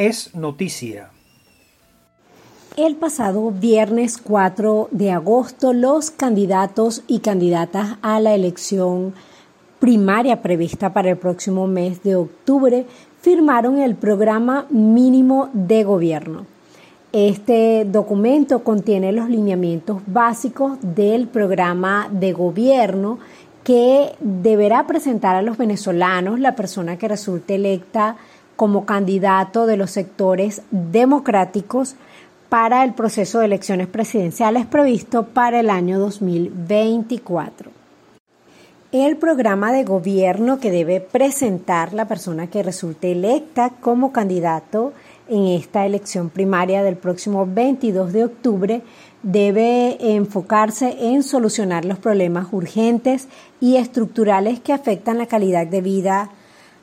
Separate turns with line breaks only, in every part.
es noticia.
El pasado viernes 4 de agosto, los candidatos y candidatas a la elección primaria prevista para el próximo mes de octubre firmaron el programa mínimo de gobierno. Este documento contiene los lineamientos básicos del programa de gobierno que deberá presentar a los venezolanos la persona que resulte electa como candidato de los sectores democráticos para el proceso de elecciones presidenciales previsto para el año 2024. El programa de gobierno que debe presentar la persona que resulte electa como candidato en esta elección primaria del próximo 22 de octubre debe enfocarse en solucionar los problemas urgentes y estructurales que afectan la calidad de vida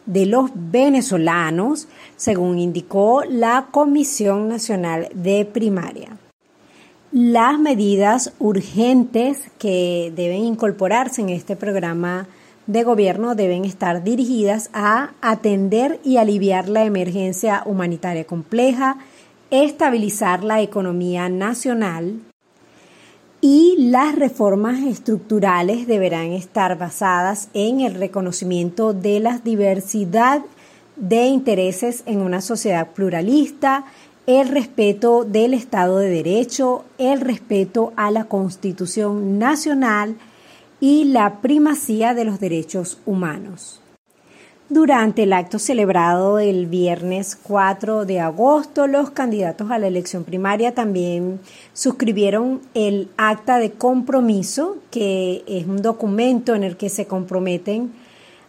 de los venezolanos, según indicó la Comisión Nacional de Primaria. Las medidas urgentes que deben incorporarse en este programa de gobierno deben estar dirigidas a atender y aliviar la emergencia humanitaria compleja, estabilizar la economía nacional, y las reformas estructurales deberán estar basadas en el reconocimiento de la diversidad de intereses en una sociedad pluralista, el respeto del Estado de Derecho, el respeto a la Constitución Nacional y la primacía de los derechos humanos. Durante el acto celebrado el viernes 4 de agosto, los candidatos a la elección primaria también suscribieron el acta de compromiso, que es un documento en el que se comprometen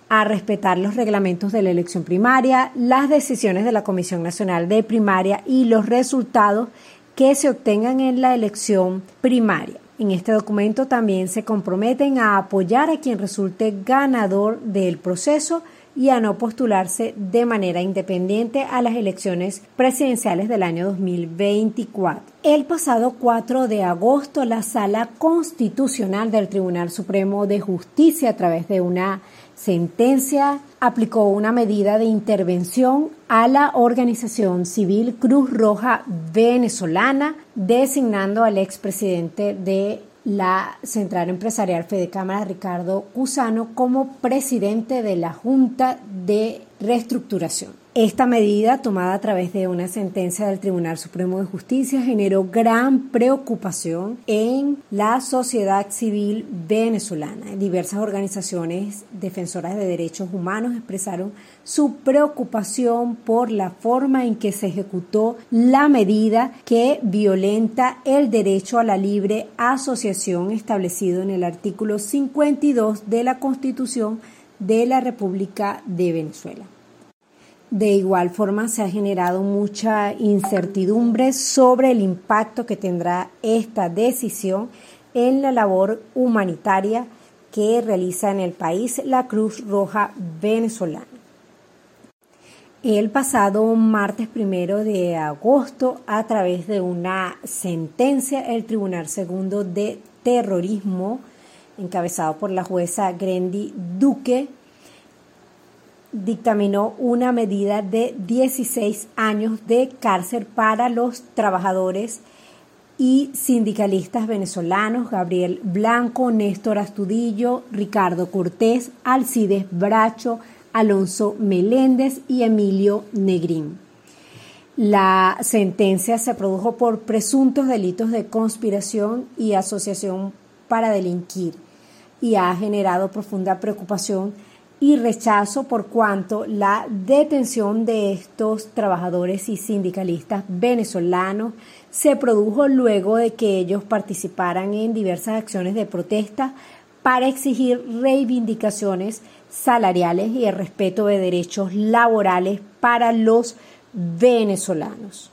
a respetar los reglamentos de la elección primaria, las decisiones de la Comisión Nacional de Primaria y los resultados que se obtengan en la elección primaria. En este documento también se comprometen a apoyar a quien resulte ganador del proceso y a no postularse de manera independiente a las elecciones presidenciales del año 2024. El pasado 4 de agosto, la Sala Constitucional del Tribunal Supremo de Justicia, a través de una sentencia, aplicó una medida de intervención a la organización civil Cruz Roja Venezolana, designando al expresidente de la Central Empresarial Fede Cámara Ricardo Cusano como presidente de la Junta de Reestructuración. Esta medida, tomada a través de una sentencia del Tribunal Supremo de Justicia, generó gran preocupación en la sociedad civil venezolana. Diversas organizaciones defensoras de derechos humanos expresaron su preocupación por la forma en que se ejecutó la medida que violenta el derecho a la libre asociación establecido en el artículo 52 de la Constitución de la República de Venezuela. De igual forma, se ha generado mucha incertidumbre sobre el impacto que tendrá esta decisión en la labor humanitaria que realiza en el país la Cruz Roja venezolana. El pasado martes primero de agosto, a través de una sentencia, el Tribunal Segundo de Terrorismo, encabezado por la jueza Grendi Duque, dictaminó una medida de 16 años de cárcel para los trabajadores y sindicalistas venezolanos Gabriel Blanco, Néstor Astudillo, Ricardo Cortés, Alcides Bracho, Alonso Meléndez y Emilio Negrín. La sentencia se produjo por presuntos delitos de conspiración y asociación para delinquir y ha generado profunda preocupación y rechazo por cuanto la detención de estos trabajadores y sindicalistas venezolanos se produjo luego de que ellos participaran en diversas acciones de protesta para exigir reivindicaciones salariales y el respeto de derechos laborales para los venezolanos.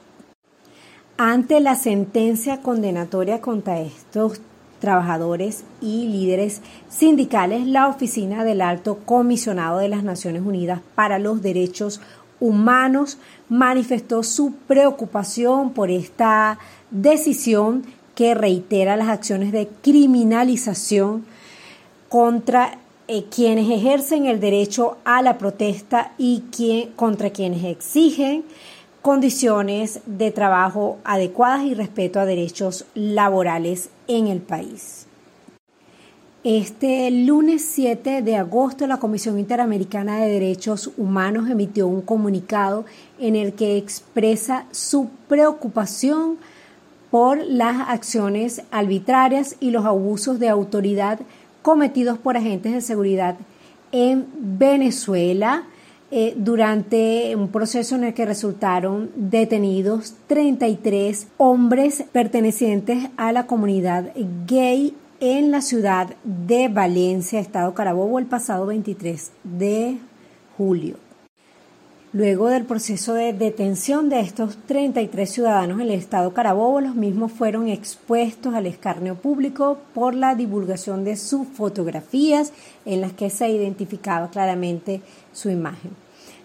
Ante la sentencia condenatoria contra estos trabajadores y líderes sindicales, la Oficina del Alto Comisionado de las Naciones Unidas para los Derechos Humanos manifestó su preocupación por esta decisión que reitera las acciones de criminalización contra eh, quienes ejercen el derecho a la protesta y contra quienes exigen condiciones de trabajo adecuadas y respeto a derechos laborales en el país. Este lunes 7 de agosto la Comisión Interamericana de Derechos Humanos emitió un comunicado en el que expresa su preocupación por las acciones arbitrarias y los abusos de autoridad cometidos por agentes de seguridad en Venezuela eh, durante un proceso en el que resultaron detenidos 33 hombres pertenecientes a la comunidad gay en la ciudad de Valencia, Estado Carabobo, el pasado 23 de julio. Luego del proceso de detención de estos 33 ciudadanos en el estado Carabobo, los mismos fueron expuestos al escarnio público por la divulgación de sus fotografías en las que se identificaba claramente su imagen.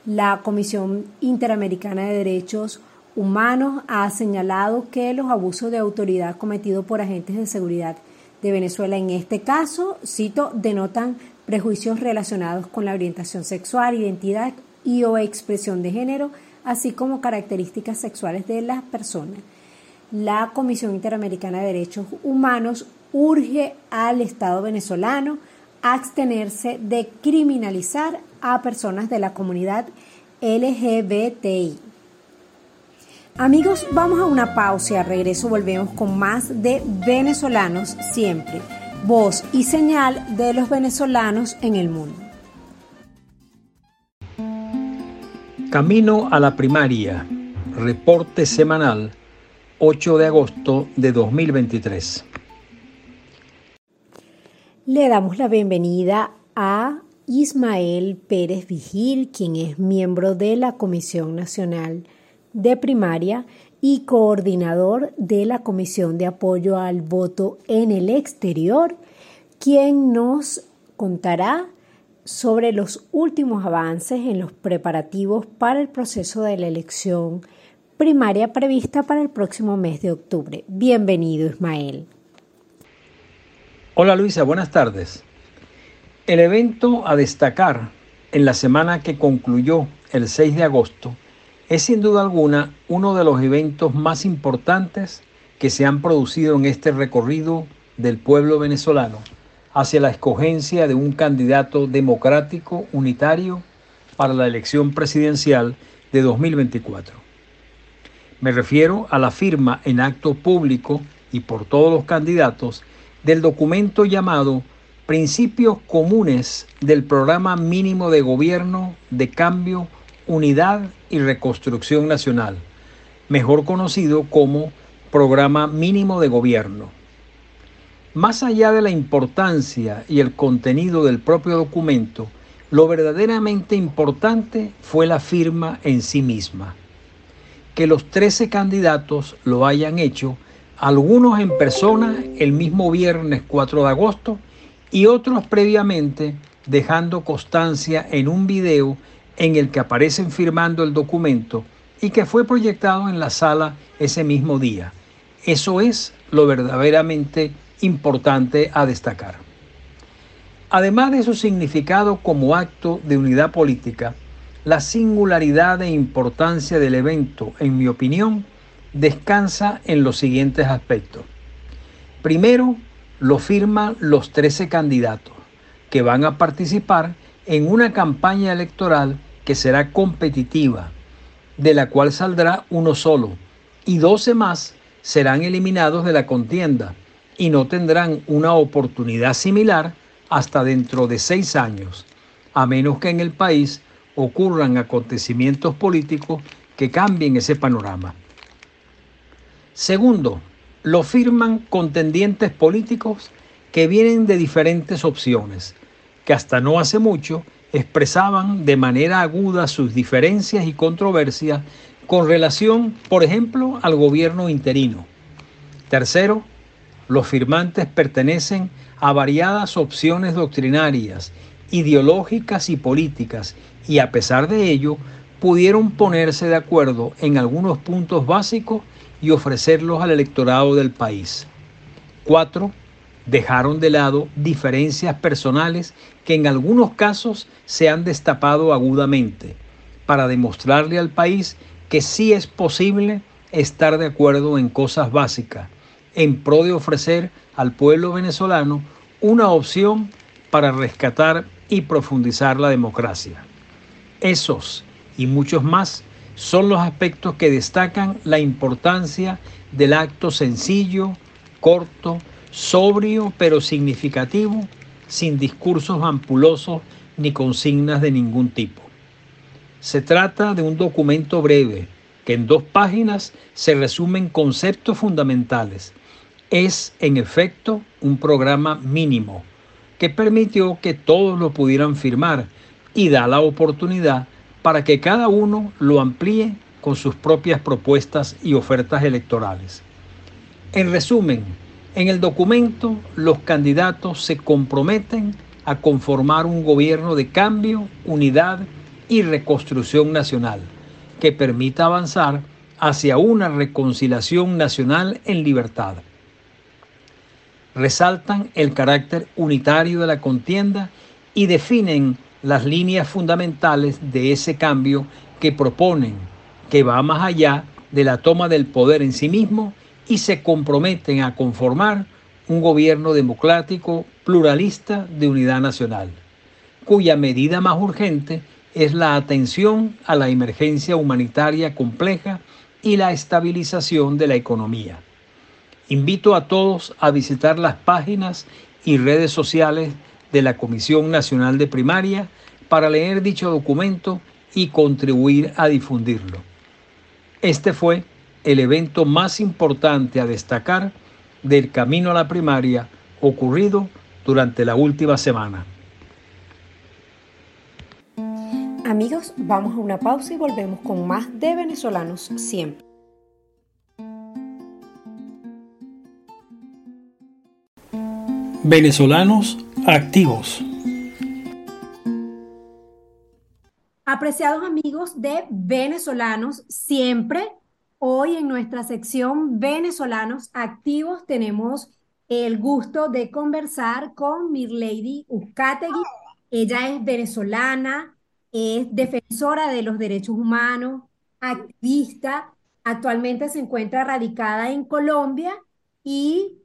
La Comisión Interamericana de Derechos Humanos ha señalado que los abusos de autoridad cometidos por agentes de seguridad de Venezuela en este caso, cito, denotan prejuicios relacionados con la orientación sexual, identidad y o expresión de género, así como características sexuales de las personas. La Comisión Interamericana de Derechos Humanos urge al Estado venezolano abstenerse de criminalizar a personas de la comunidad LGBTI. Amigos, vamos a una pausa y al regreso volvemos con más de venezolanos siempre, voz y señal de los venezolanos en el mundo.
Camino a la primaria, reporte semanal, 8 de agosto de 2023.
Le damos la bienvenida a Ismael Pérez Vigil, quien es miembro de la Comisión Nacional de Primaria y coordinador de la Comisión de Apoyo al Voto en el Exterior, quien nos contará sobre los últimos avances en los preparativos para el proceso de la elección primaria prevista para el próximo mes de octubre. Bienvenido, Ismael.
Hola Luisa, buenas tardes. El evento a destacar en la semana que concluyó el 6 de agosto es sin duda alguna uno de los eventos más importantes que se han producido en este recorrido del pueblo venezolano hacia la escogencia de un candidato democrático unitario para la elección presidencial de 2024. Me refiero a la firma en acto público y por todos los candidatos del documento llamado Principios Comunes del Programa Mínimo de Gobierno de Cambio, Unidad y Reconstrucción Nacional, mejor conocido como Programa Mínimo de Gobierno más allá de la importancia y el contenido del propio documento, lo verdaderamente importante fue la firma en sí misma. Que los 13 candidatos lo hayan hecho, algunos en persona el mismo viernes 4 de agosto y otros previamente dejando constancia en un video en el que aparecen firmando el documento y que fue proyectado en la sala ese mismo día. Eso es lo verdaderamente importante a destacar. Además de su significado como acto de unidad política, la singularidad e importancia del evento, en mi opinión, descansa en los siguientes aspectos. Primero, lo firman los 13 candidatos que van a participar en una campaña electoral que será competitiva, de la cual saldrá uno solo, y 12 más serán eliminados de la contienda, y no tendrán una oportunidad similar hasta dentro de seis años, a menos que en el país ocurran acontecimientos políticos que cambien ese panorama. Segundo, lo firman contendientes políticos que vienen de diferentes opciones, que hasta no hace mucho expresaban de manera aguda sus diferencias y controversias con relación, por ejemplo, al gobierno interino. Tercero, los firmantes pertenecen a variadas opciones doctrinarias, ideológicas y políticas, y a pesar de ello, pudieron ponerse de acuerdo en algunos puntos básicos y ofrecerlos al electorado del país. Cuatro, dejaron de lado diferencias personales que en algunos casos se han destapado agudamente para demostrarle al país que sí es posible estar de acuerdo en cosas básicas en pro de ofrecer al pueblo venezolano una opción para rescatar y profundizar la democracia. Esos y muchos más son los aspectos que destacan la importancia del acto sencillo, corto, sobrio pero significativo, sin discursos ampulosos ni consignas de ningún tipo. Se trata de un documento breve que en dos páginas se resumen conceptos fundamentales. Es, en efecto, un programa mínimo que permitió que todos lo pudieran firmar y da la oportunidad para que cada uno lo amplíe con sus propias propuestas y ofertas electorales. En resumen, en el documento los candidatos se comprometen a conformar un gobierno de cambio, unidad y reconstrucción nacional que permita avanzar hacia una reconciliación nacional en libertad. Resaltan el carácter unitario de la contienda y definen las líneas fundamentales de ese cambio que proponen, que va más allá de la toma del poder en sí mismo y se comprometen a conformar un gobierno democrático, pluralista de unidad nacional, cuya medida más urgente es la atención a la emergencia humanitaria compleja y la estabilización de la economía. Invito a todos a visitar las páginas y redes sociales de la Comisión Nacional de Primaria para leer dicho documento y contribuir a difundirlo. Este fue el evento más importante a destacar del camino a la primaria ocurrido durante la última semana.
Amigos, vamos a una pausa y volvemos con más de venezolanos siempre.
Venezolanos activos.
Apreciados amigos de venezolanos siempre, hoy en nuestra sección Venezolanos activos tenemos el gusto de conversar con Mirlady Uzcategui. Ella es venezolana, es defensora de los derechos humanos, activista, actualmente se encuentra radicada en Colombia y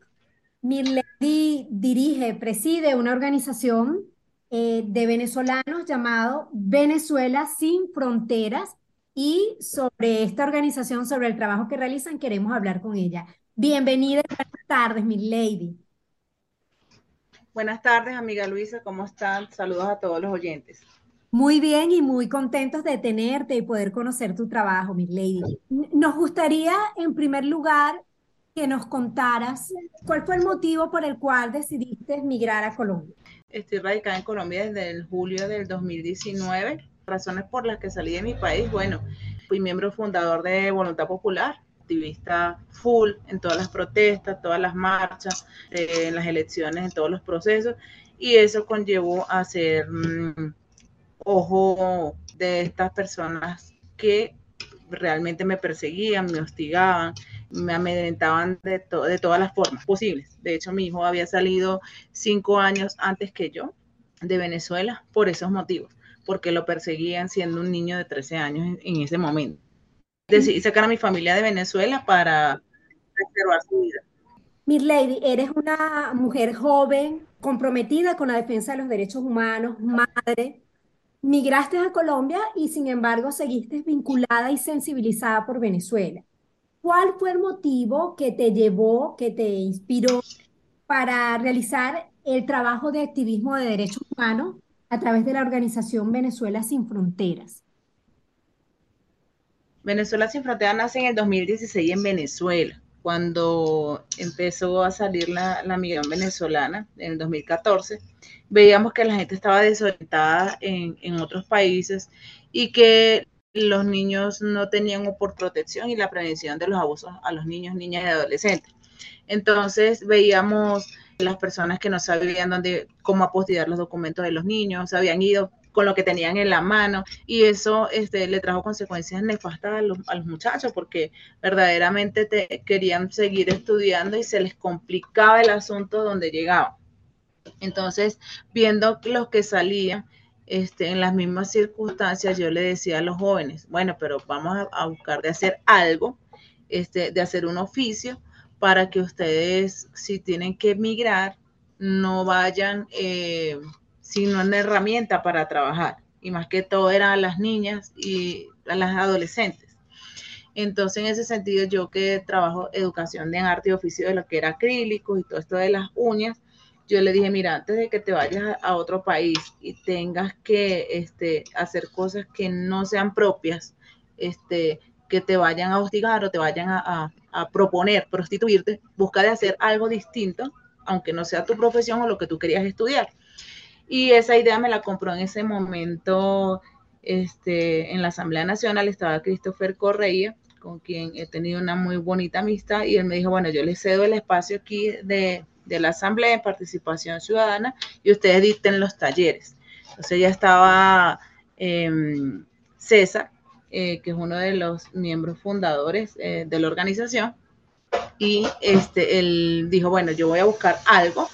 Mirlady dirige, preside una organización eh, de venezolanos llamado Venezuela sin Fronteras y sobre esta organización, sobre el trabajo que realizan, queremos hablar con ella. Bienvenida y buenas tardes, Mirlady.
Buenas tardes, amiga Luisa, ¿cómo están? Saludos a todos los oyentes.
Muy bien y muy contentos de tenerte y poder conocer tu trabajo, mi lady. Nos gustaría, en primer lugar, que nos contaras cuál fue el motivo por el cual decidiste migrar a Colombia.
Estoy radicada en Colombia desde el julio del 2019. Razones por las que salí de mi país, bueno, fui miembro fundador de Voluntad Popular, activista full en todas las protestas, todas las marchas, eh, en las elecciones, en todos los procesos, y eso conllevó a ser... Mm, ojo de estas personas que realmente me perseguían, me hostigaban, me amedrentaban de, de todas las formas posibles. De hecho, mi hijo había salido cinco años antes que yo de Venezuela por esos motivos, porque lo perseguían siendo un niño de 13 años en, ese momento. Decidí sacar a mi familia de Venezuela para preservar su vida.
Lady, eres una mujer joven, comprometida con la defensa de los derechos humanos, madre, Migraste a Colombia y sin embargo seguiste vinculada y sensibilizada por Venezuela. ¿Cuál fue el motivo que te llevó, que te inspiró para realizar el trabajo de activismo de derechos humanos a través de la organización Venezuela Sin Fronteras?
Venezuela Sin Fronteras nace en el 2016 en Venezuela, cuando empezó a salir la, la migración venezolana en el 2014 veíamos que la gente estaba desorientada en, en otros países y que los niños no tenían por protección y la prevención de los abusos a los niños, niñas y adolescentes. Entonces veíamos las personas que no sabían dónde, cómo apostillar los documentos de los niños, habían ido con lo que tenían en la mano y eso este, le trajo consecuencias nefastas a los, a los muchachos porque verdaderamente te, querían seguir estudiando y se les complicaba el asunto donde llegaban. Entonces, viendo los que salían este, en las mismas circunstancias yo le decía a los jóvenes, bueno, pero vamos a, buscar de hacer algo, este, de hacer un oficio para que ustedes, si tienen que emigrar, no vayan eh, sin una herramienta para trabajar. Y más que todo eran las niñas y las adolescentes. Entonces, en ese sentido, yo que trabajo educación de arte y oficio de lo que era acrílico y todo esto de las uñas, yo le dije, mira, antes de que te vayas a, otro país y tengas que este, hacer cosas que no sean propias, este, que te vayan a hostigar o te vayan a, proponer prostituirte, busca de hacer algo distinto, aunque no sea tu profesión o lo que tú querías estudiar. Y esa idea me la compró en ese momento este, en la Asamblea Nacional, estaba Christopher Correia, con quien he tenido una muy bonita amistad, y él me dijo, bueno, yo le cedo el espacio aquí de, de la Asamblea en Participación Ciudadana y ustedes dicten los talleres. Entonces ya estaba em, César, eh, que es uno de los miembros fundadores eh, de la organización, y este, él dijo, bueno, yo voy a buscar algo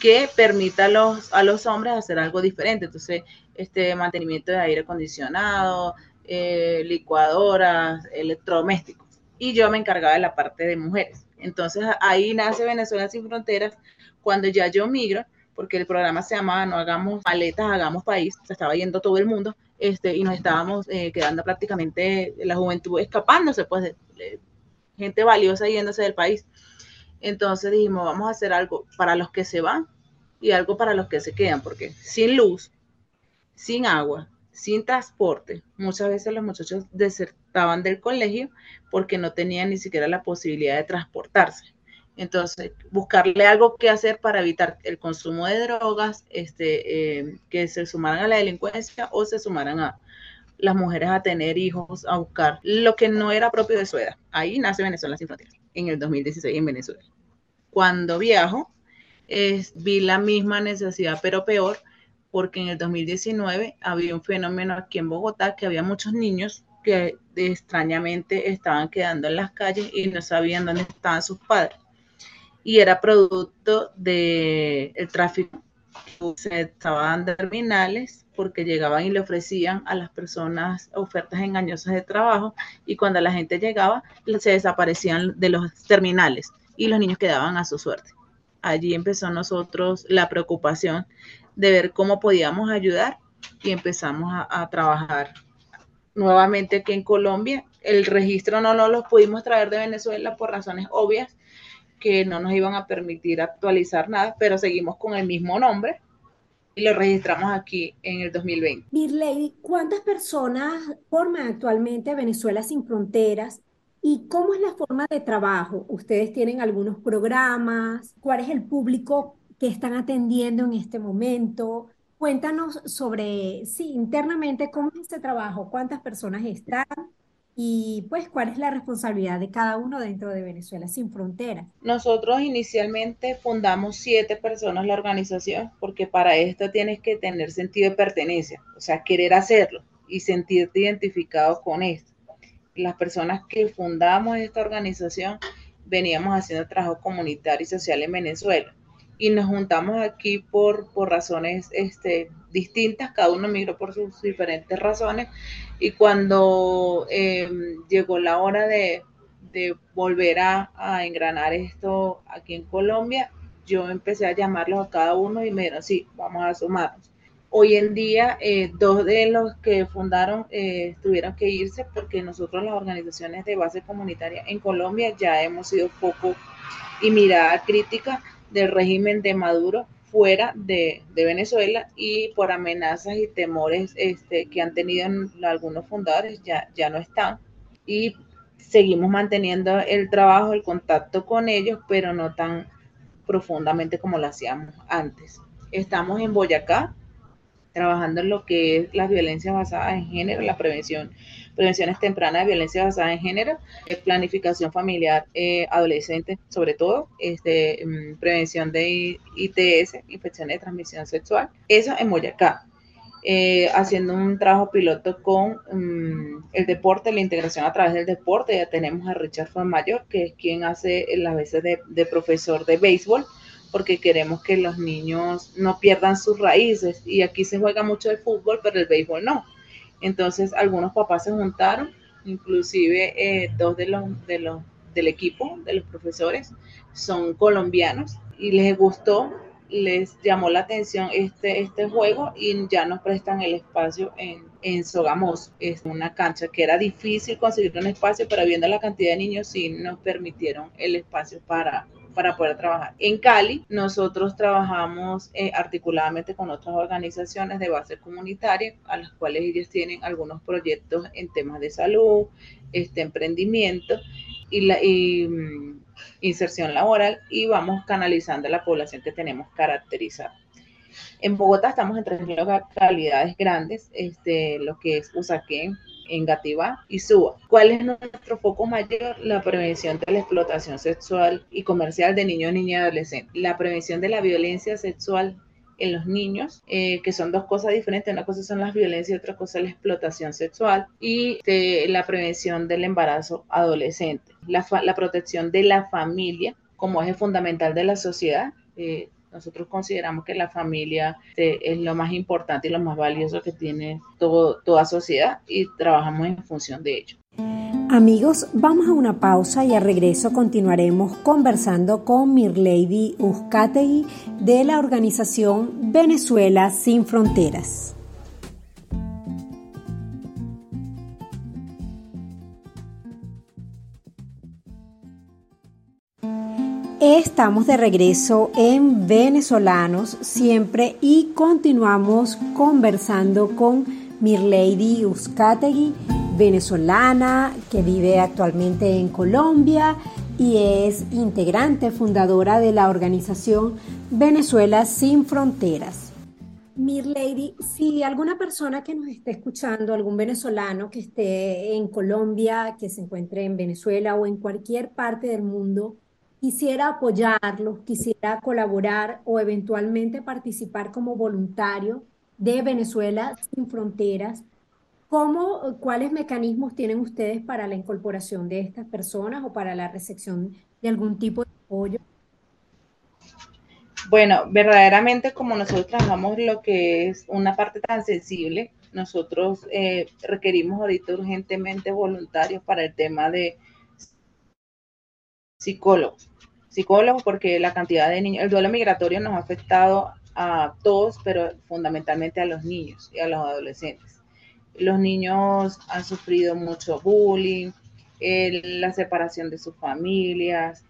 que permita a los, a los hombres hacer algo diferente. Entonces, este mantenimiento de aire acondicionado, eh, licuadoras, electrodomésticos. Y yo me encargaba de la parte de mujeres. Entonces ahí nace Venezuela sin fronteras cuando ya yo migro, porque el programa se llamaba No hagamos maletas, hagamos país, se estaba yendo todo el mundo este, y nos estábamos eh, quedando prácticamente la juventud escapándose, pues gente valiosa yéndose del país. Entonces dijimos, vamos a hacer algo para los que se van y algo para los que se quedan, porque sin luz, sin agua, sin transporte. Muchas veces los muchachos desertaban del colegio porque no tenían ni siquiera la posibilidad de transportarse. Entonces, buscarle algo que hacer para evitar el consumo de drogas, este, eh, que se sumaran a la delincuencia o se sumaran a las mujeres a tener hijos, a buscar lo que no era propio de su edad. Ahí nace Venezuela sin fronteras, en el 2016 en Venezuela. Cuando viajo, vi la misma necesidad, pero peor, porque en el 2019 había un fenómeno aquí en Bogotá que había muchos niños que extrañamente estaban quedando en las calles y no sabían dónde estaban sus padres. Y era producto del el tráfico. Se estaban terminales porque llegaban y le ofrecían a las personas ofertas engañosas de trabajo y cuando la gente llegaba se desaparecían de los terminales y los niños quedaban a su suerte. Allí empezó nosotros la preocupación de ver cómo podíamos ayudar y empezamos a, trabajar nuevamente aquí en Colombia. El registro no, lo pudimos traer de Venezuela por razones obvias que no nos iban a permitir actualizar nada, pero seguimos con el mismo nombre y lo registramos aquí en el 2020.
Lady, ¿cuántas personas forman actualmente Venezuela sin fronteras? ¿Y cómo es la forma de trabajo? ¿Ustedes tienen algunos programas? ¿Cuál es el público que están atendiendo en este momento. Cuéntanos sobre, sí, internamente, cómo es este trabajo, cuántas personas están y pues cuál es la responsabilidad de cada uno dentro de Venezuela sin fronteras.
Nosotros inicialmente fundamos siete personas la organización porque para esto tienes que tener sentido de pertenencia, o sea, querer hacerlo y sentirte identificado con esto. Las personas que fundamos esta organización veníamos haciendo trabajo comunitario y social en Venezuela y nos juntamos aquí por, por razones este, distintas, cada uno migró por sus diferentes razones y cuando em, llegó la hora de, volver a, engranar esto aquí en Colombia, yo empecé a llamarlos a cada uno y me dijeron, sí, vamos a sumarnos. Hoy en día, eh, dos de los que fundaron eh, tuvieron que irse porque nosotros las organizaciones de base comunitaria en Colombia ya hemos sido poco y mirada crítica del régimen de Maduro fuera de, Venezuela y por amenazas y temores este, que han tenido algunos fundadores ya, ya no están. Y seguimos manteniendo el trabajo, el contacto con ellos, pero no tan profundamente como lo hacíamos antes. Estamos en Boyacá, trabajando en lo que es la violencia basada en género, la prevención prevenciones tempranas de violencia basada en género, planificación familiar eh, adolescente, sobre todo, este, mm, prevención de ITS, infecciones de transmisión sexual. Eso en Boyacá. Eh, haciendo un trabajo piloto con mm, el deporte, la integración a través del deporte. Ya tenemos a Richard Mayor, que es quien hace las veces de profesor de béisbol porque queremos que los niños no pierdan sus raíces. Y aquí se juega mucho el fútbol, pero el béisbol no. Entonces algunos papás se juntaron, inclusive eh, dos de los, de los del equipo, de los profesores, son colombianos y les gustó, les llamó la atención este, este juego y ya nos prestan el espacio en, en. Es una cancha que era difícil conseguir un espacio, pero viendo la cantidad de niños sí nos permitieron el espacio para, para poder trabajar. En Cali, nosotros trabajamos eh, articuladamente con otras organizaciones de base comunitaria, a las cuales ellos tienen algunos proyectos en temas de salud, este emprendimiento y, la, mm, inserción laboral, y vamos canalizando la población que tenemos caracterizada. En Bogotá estamos en tres localidades grandes, este, lo que es Usaquén, Engativá y Suba. ¿Cuál es nuestro foco mayor? La prevención de la explotación sexual y comercial de niños, niñas y adolescentes. La prevención de la violencia sexual en los niños, eh, que son dos cosas diferentes. Una cosa son las violencias y otra cosa la explotación sexual y la prevención del embarazo adolescente. La, la, protección de la familia como eje fundamental de la sociedad. Eh, nosotros consideramos que la familia eh, es lo más importante y lo más valioso que tiene toda sociedad y trabajamos en función de ello.
Amigos, vamos a una pausa y a regreso continuaremos conversando con Mirlady Uzcategui de la organización Venezuela Sin Fronteras. Estamos de regreso en Venezolanos siempre y continuamos conversando con Mirlady Uzcategui, venezolana que vive actualmente en Colombia y es integrante fundadora de la organización Venezuela Sin Fronteras. Mirlady, si alguna persona que nos esté escuchando, algún venezolano que esté en Colombia, que se encuentre en Venezuela o en cualquier parte del mundo, quisiera apoyarlos, quisiera colaborar o eventualmente participar como voluntario de Venezuela sin fronteras, ¿cómo, ¿cuáles mecanismos tienen ustedes para la incorporación de estas personas o para la recepción de algún tipo de apoyo?
Bueno, verdaderamente como nosotros trabajamos lo que es una parte tan sensible, nosotros eh, requerimos ahorita urgentemente voluntarios para el tema de psicólogos psicólogos porque la cantidad de niños, el duelo migratorio nos ha afectado a todos, pero fundamentalmente a los niños y a los adolescentes. Los niños han sufrido mucho bullying, la separación de sus familias,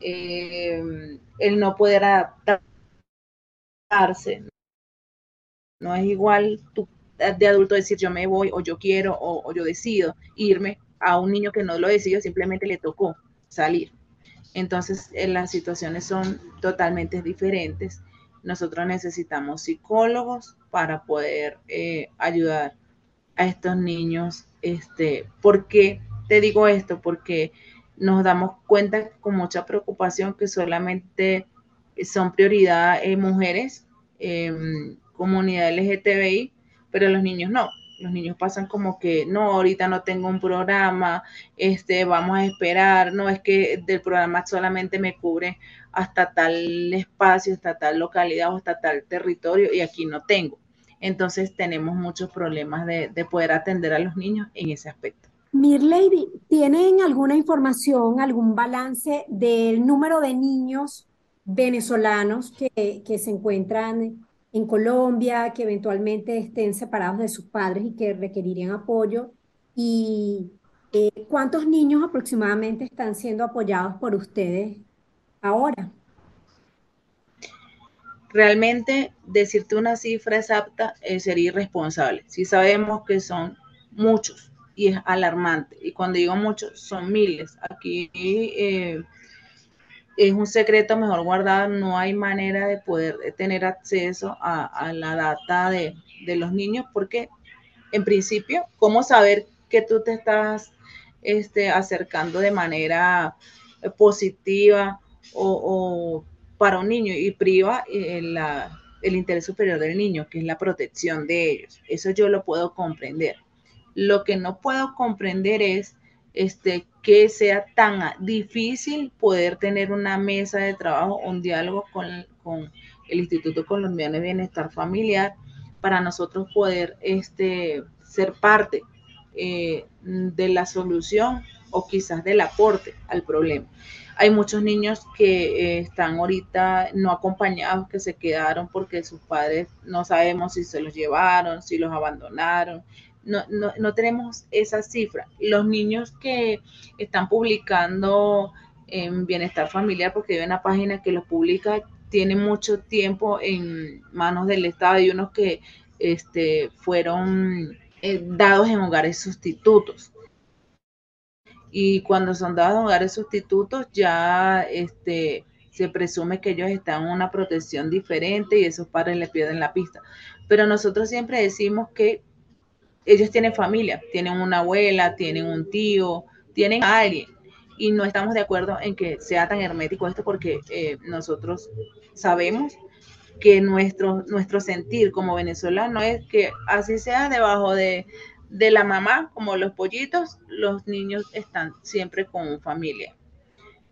em, el no poder adaptarse. No es igual tú de adulto decir yo me voy o yo quiero o, o yo decido irme a un niño que no lo decidió, simplemente le tocó salir. Entonces, eh, las situaciones son totalmente diferentes. Nosotros necesitamos psicólogos para poder eh, ayudar a estos niños. Este, ¿Por qué te digo esto? Porque nos damos cuenta con mucha preocupación que solamente son prioridad eh, mujeres, em, comunidad LGTBI, pero los niños no los niños pasan como que, no, ahorita no tengo un programa, este, vamos a esperar, no es que del programa solamente me cubre hasta tal espacio, hasta tal localidad o hasta tal territorio y aquí no tengo. Entonces tenemos muchos problemas de, poder atender a los niños en ese aspecto.
Mirlady, ¿tienen alguna información, algún balance del número de niños venezolanos que, que se encuentran en Colombia, que eventualmente estén separados de sus padres y que requerirían apoyo. ¿Y eh, cuántos niños aproximadamente están siendo apoyados por ustedes ahora?
Realmente decirte una cifra exacta eh, sería irresponsable. Si sabemos que son muchos y es alarmante. Y cuando digo muchos, son miles. Aquí eh, es un secreto mejor guardado, no hay manera de poder tener acceso a, la data de, los niños porque en principio, ¿cómo saber que tú te estás este, acercando de manera eh, positiva o, para un niño y priva eh, el interés superior del niño, que es la protección de ellos? Eso yo lo puedo comprender. Lo que no puedo comprender es este, que sea tan difícil poder tener una mesa de trabajo, un diálogo con, el Instituto Colombiano de Bienestar Familiar para nosotros poder este, ser parte eh, de la solución o quizás del aporte al problema. Hay muchos niños que eh, están ahorita no acompañados, que se quedaron porque sus padres no sabemos si se los llevaron, si los abandonaron. No, no, no tenemos esa cifra. Los niños que están publicando en Bienestar Familiar, porque hay una página que los publica, tienen mucho tiempo en manos del Estado y unos que este, fueron eh, dados en hogares sustitutos y cuando son dados hogares sustitutos ya este, se presume que ellos están en una protección diferente y esos padres le pierden la pista. Pero nosotros siempre decimos que ellos tienen familia, tienen una abuela, tienen un tío, tienen a alguien y no estamos de acuerdo en que sea tan hermético esto porque eh, nosotros sabemos que nuestro, nuestro sentir como venezolano es que así sea debajo de, de la mamá, como los pollitos, los niños están siempre con familia.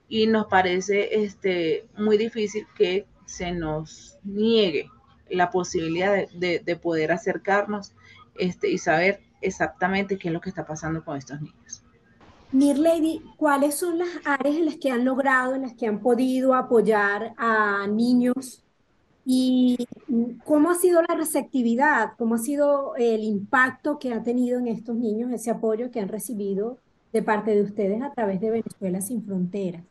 Y nos parece este, muy difícil que se nos niegue la posibilidad de, poder acercarnos este, y saber exactamente qué es lo que está pasando con estos niños.
Lady, ¿cuáles son las áreas en las que han logrado, en las que han podido apoyar a niños ¿Y cómo ha sido la receptividad? ¿Cómo ha sido el impacto que ha tenido en estos niños ese apoyo que han recibido de parte de ustedes a través de Venezuela sin Fronteras?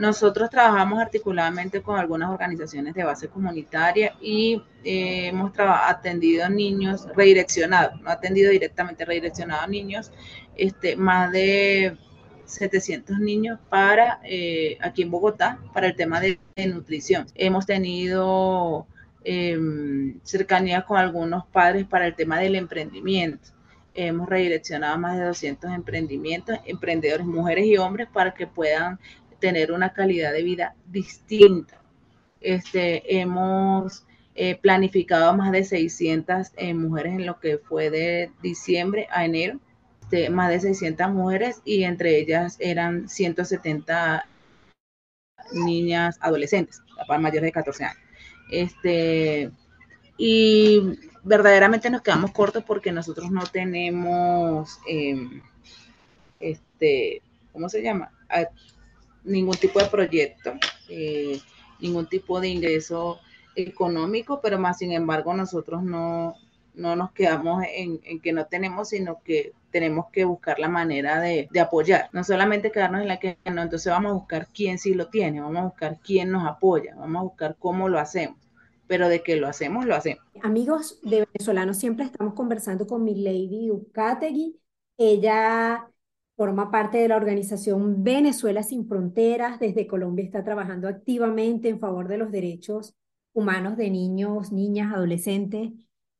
Nosotros trabajamos articuladamente con algunas organizaciones de base comunitaria y eh, hemos atendido niños redireccionados, no atendido directamente, redireccionados niños, este, más de 700 niños para eh, aquí en Bogotá para el tema de, nutrición. Hemos tenido em, cercanía con algunos padres para el tema del emprendimiento. Hemos redireccionado más de 200 emprendimientos, emprendedores, mujeres y hombres, para que puedan tener una calidad de vida distinta. Este, hemos eh, planificado más de 600 eh, mujeres en lo que fue de diciembre a enero este, más de 600 mujeres y entre ellas eran 170 niñas adolescentes, mayores de 14 años. Este, y verdaderamente nos quedamos cortos porque nosotros no tenemos, em, este, ¿cómo se llama? Ningún tipo de proyecto, eh, ningún tipo de ingreso económico, pero más sin embargo nosotros no, no nos quedamos en, que no tenemos, sino que tenemos que buscar la manera de, apoyar, no solamente quedarnos en la que no, entonces vamos a buscar quién sí lo tiene, vamos a buscar quién nos apoya, vamos a buscar cómo lo hacemos, pero de que lo hacemos, lo hacemos.
Amigos de venezolanos, siempre estamos conversando con mi lady Ucategui, ella forma parte de la organización Venezuela sin Fronteras, desde Colombia está trabajando activamente en favor de los derechos humanos de niños, niñas, adolescentes.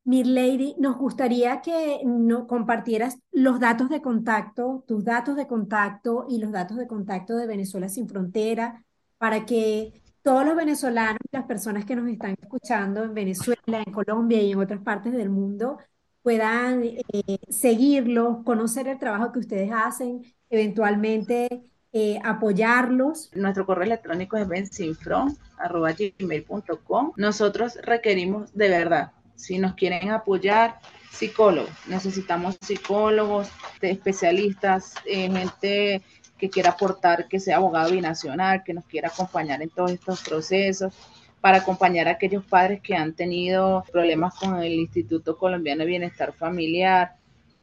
Lady, nos gustaría que no compartieras los datos de contacto, tus datos de contacto y los datos de contacto de Venezuela sin frontera, para que todos los venezolanos las personas que nos están escuchando en Venezuela, en Colombia y en otras partes del mundo puedan eh, seguirlos, conocer el trabajo que ustedes hacen, eventualmente eh, apoyarlos.
Nuestro correo electrónico es bensinfron.com. Nosotros requerimos de verdad si nos quieren apoyar, psicólogos. Necesitamos psicólogos, especialistas, eh, gente que quiera aportar, que sea abogado binacional, que nos quiera acompañar en todos estos procesos, para acompañar a aquellos padres que han tenido problemas con el Instituto Colombiano de Bienestar Familiar,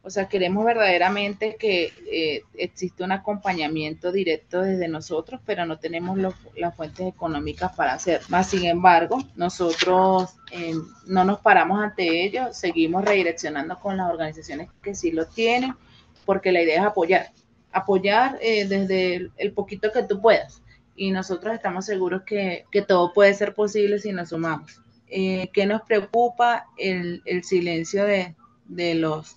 o sea, queremos verdaderamente que eh, existe un acompañamiento directo desde nosotros, pero no tenemos las fuentes económicas para hacer. Más sin embargo, nosotros eh, no nos paramos ante ello, seguimos redireccionando con las organizaciones que sí lo tienen, porque la idea es apoyar, apoyar eh, desde el, poquito que tú puedas. Y nosotros estamos seguros que, todo puede ser posible si nos sumamos. ¿Qué nos preocupa? El, silencio de, de los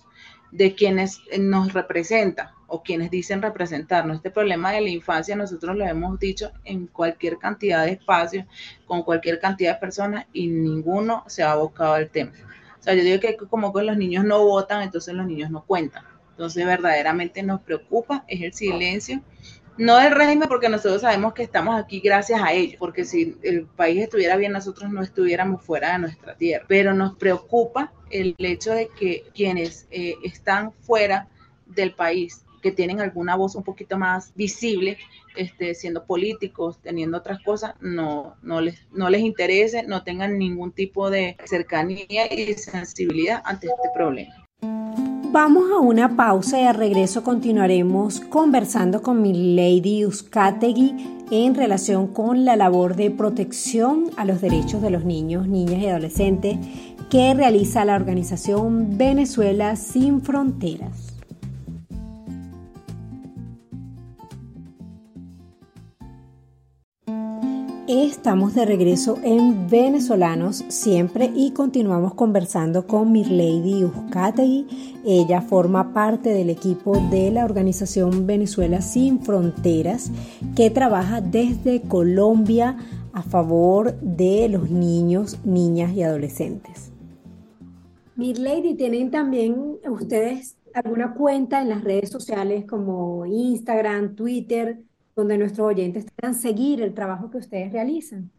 de quienes nos representan o quienes dicen representarnos. Este problema de la infancia nosotros lo hemos dicho en cualquier cantidad de espacios, con cualquier cantidad de personas y ninguno se ha abocado al tema. O sea, yo digo que como que los niños no votan, entonces los niños no cuentan. Entonces, verdaderamente nos preocupa, es el silencio. No del régimen, porque nosotros sabemos que estamos aquí gracias a ellos, porque si el país estuviera bien, nosotros no estuviéramos fuera de nuestra tierra. Pero nos preocupa el hecho de que quienes eh, están fuera del país, que tienen alguna voz un poquito más visible, este, siendo políticos, teniendo otras cosas, no, no, les, no les interese, no tengan ningún tipo de cercanía y sensibilidad ante este problema.
Vamos a una pausa y al regreso continuaremos conversando con mi Lady en relación con la labor de protección a los derechos de los niños, niñas y adolescentes que realiza la organización Venezuela Sin Fronteras. Estamos de regreso en Venezolanos siempre y continuamos conversando con Mirlady Uzcategui. Ella forma parte del equipo de la organización Venezuela Sin Fronteras que trabaja desde Colombia a favor de los niños, niñas y adolescentes. Mirlady, ¿tienen también ustedes alguna cuenta en las redes sociales como Instagram, Twitter? Donde nuestros oyentes puedan seguir el trabajo que ustedes realizan.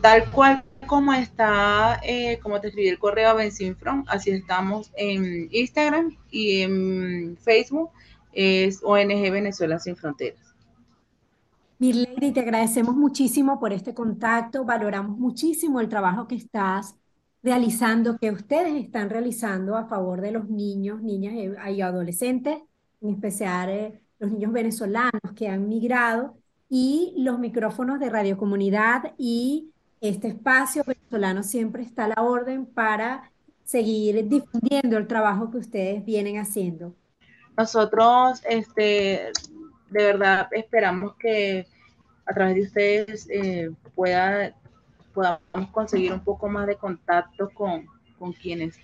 Tal cual como está, eh, como te escribí el correo a Benzinfron, así estamos en Instagram y en Facebook, es ONG Venezuela Sin Fronteras.
Mirlady, te agradecemos muchísimo por este contacto, valoramos muchísimo el trabajo que estás realizando, que ustedes están realizando a favor de los niños, niñas y adolescentes, en especial eh, los niños venezolanos que han migrado y los micrófonos de Radio Comunidad y este espacio venezolano siempre está a la orden para seguir difundiendo el trabajo que ustedes vienen haciendo.
Nosotros, este, de verdad, esperamos que a través de ustedes eh, pueda, podamos conseguir un poco más de contacto con, con quienes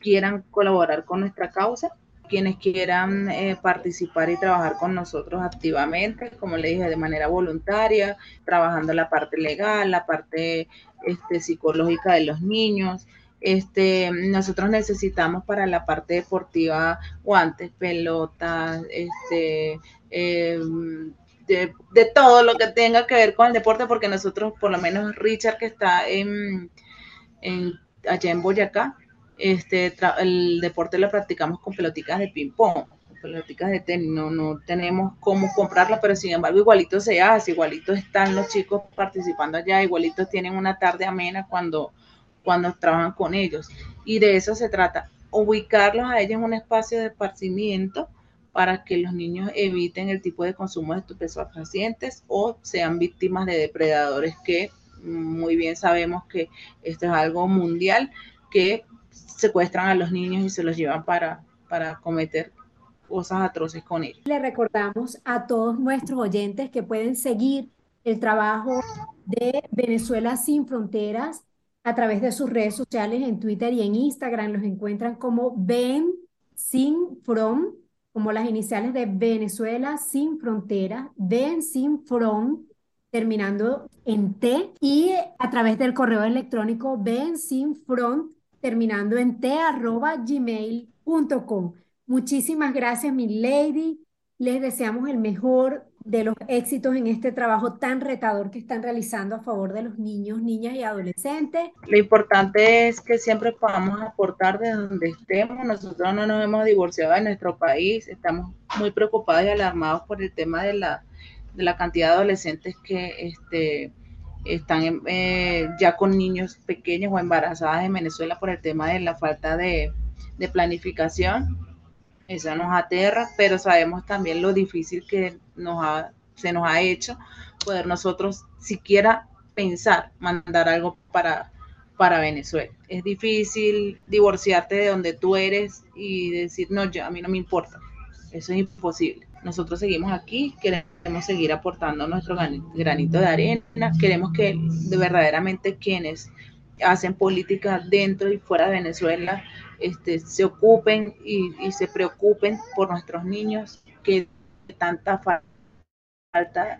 quieran colaborar con nuestra causa quienes quieran eh, participar y trabajar con nosotros activamente, como le dije, de manera voluntaria, trabajando la parte legal, la parte este, psicológica de los niños. Este, nosotros necesitamos para la parte deportiva guantes, pelotas, este, em, de, todo lo que tenga que ver con el deporte, porque nosotros, por lo menos Richard, que está allá en Boyacá, este, el deporte lo practicamos con pelotitas de ping-pong, pelotitas de tenis, no, tenemos cómo comprarlas, pero sin embargo igualito se hace, igualito están los chicos participando allá, igualito tienen una tarde amena cuando, cuando trabajan con ellos. Y de eso se trata, ubicarlos a ellos en un espacio de esparcimiento para que los niños eviten el tipo de consumo de estupefacientes o sean víctimas de depredadores que muy bien sabemos que esto es algo mundial que secuestran a los niños y se los llevan para, para cometer cosas atroces con ellos.
Le recordamos a todos nuestros oyentes que pueden seguir el trabajo de Venezuela sin fronteras a través de sus redes sociales en Twitter y en Instagram. Los encuentran como Ben Sin From, como las iniciales de Venezuela sin fronteras, Ben Sin From, terminando en T, y a través del correo electrónico Ben Sin Front terminando en t.gmail.com. Muchísimas gracias, mi lady. Les deseamos el mejor de los éxitos en este trabajo tan retador que están realizando a favor de los niños, niñas y adolescentes.
Lo importante es que siempre podamos aportar de donde estemos. Nosotros no nos hemos divorciado de nuestro país. Estamos muy preocupados y alarmados por el tema de la, de la cantidad de adolescentes que este, están eh, ya con niños pequeños o embarazadas en Venezuela por el tema de la falta de, planificación. Eso nos aterra, pero sabemos también lo difícil que nos se nos ha hecho poder nosotros siquiera pensar mandar algo para, para Venezuela. Es difícil divorciarte de donde tú eres y decir, no, yo, a mí no me importa. Eso es imposible. Nosotros seguimos aquí, queremos seguir aportando nuestro granito de arena, queremos que de verdaderamente quienes hacen política dentro y fuera de Venezuela este, se ocupen y, se preocupen por nuestros niños que tanta falta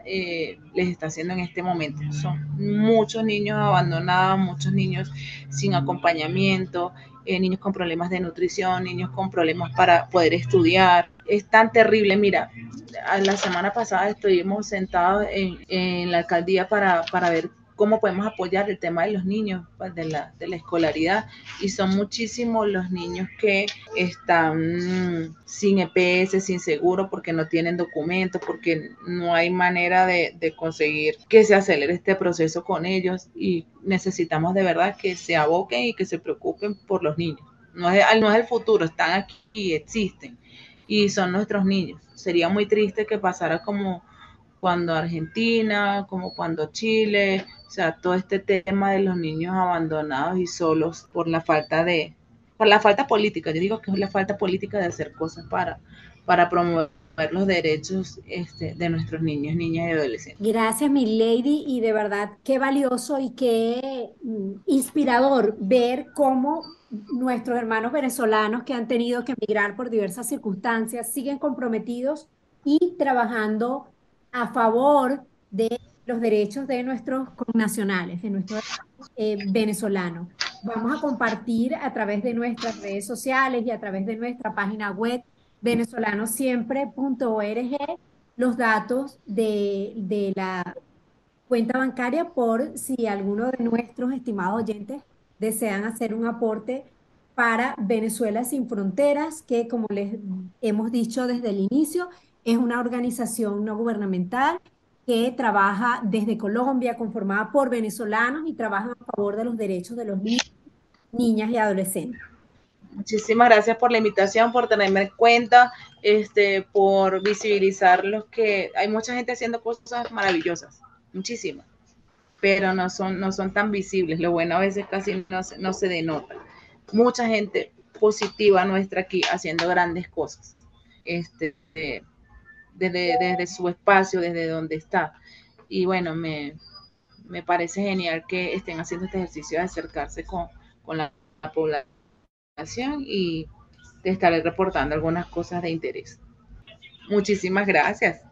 eh, les está haciendo en este momento. Son muchos niños abandonados, muchos niños sin acompañamiento, eh, niños con problemas de nutrición, niños con problemas para poder estudiar. Es tan terrible, mira, la semana pasada estuvimos sentados en, la alcaldía para, para ver cómo podemos apoyar el tema de los niños, pues, de, la, de la escolaridad. Y son muchísimos los niños que están sin EPS, sin seguro, porque no tienen documentos, porque no hay manera de, de conseguir que se acelere este proceso con ellos. Y necesitamos de verdad que se aboquen y que se preocupen por los niños. No es, no es el futuro, están aquí, existen y son nuestros niños. Sería muy triste que pasara como cuando Argentina, como cuando Chile, o sea, todo este tema de los niños abandonados y solos por la falta de, por la falta política, yo digo que es la falta política de hacer cosas para, para promover los derechos este, de nuestros niños, niñas y adolescentes.
Gracias, mi lady, y de verdad qué valioso y qué mm, inspirador ver cómo nuestros hermanos venezolanos que han tenido que emigrar por diversas circunstancias siguen comprometidos y trabajando a favor de los derechos de nuestros connacionales, de nuestros eh, venezolanos. Vamos a compartir a través de nuestras redes sociales y a través de nuestra página web venezolanosiempre.org los datos de, de la cuenta bancaria por si alguno de nuestros estimados oyentes desean hacer un aporte para Venezuela sin Fronteras, que como les hemos dicho desde el inicio, es una organización no gubernamental que trabaja desde Colombia, conformada por venezolanos y trabaja a favor de los derechos de los niños, niñas y adolescentes.
Muchísimas gracias por la invitación, por tenerme en cuenta, este, por visibilizar los que hay mucha gente haciendo cosas maravillosas, muchísimas, pero no son, no son tan visibles. Lo bueno a veces casi no, no se denota. Mucha gente positiva nuestra aquí haciendo grandes cosas. Este, desde, su espacio, desde donde está. Y bueno, me, parece genial que estén haciendo este ejercicio de acercarse con, la, población y te estaré reportando algunas cosas de interés. Muchísimas gracias.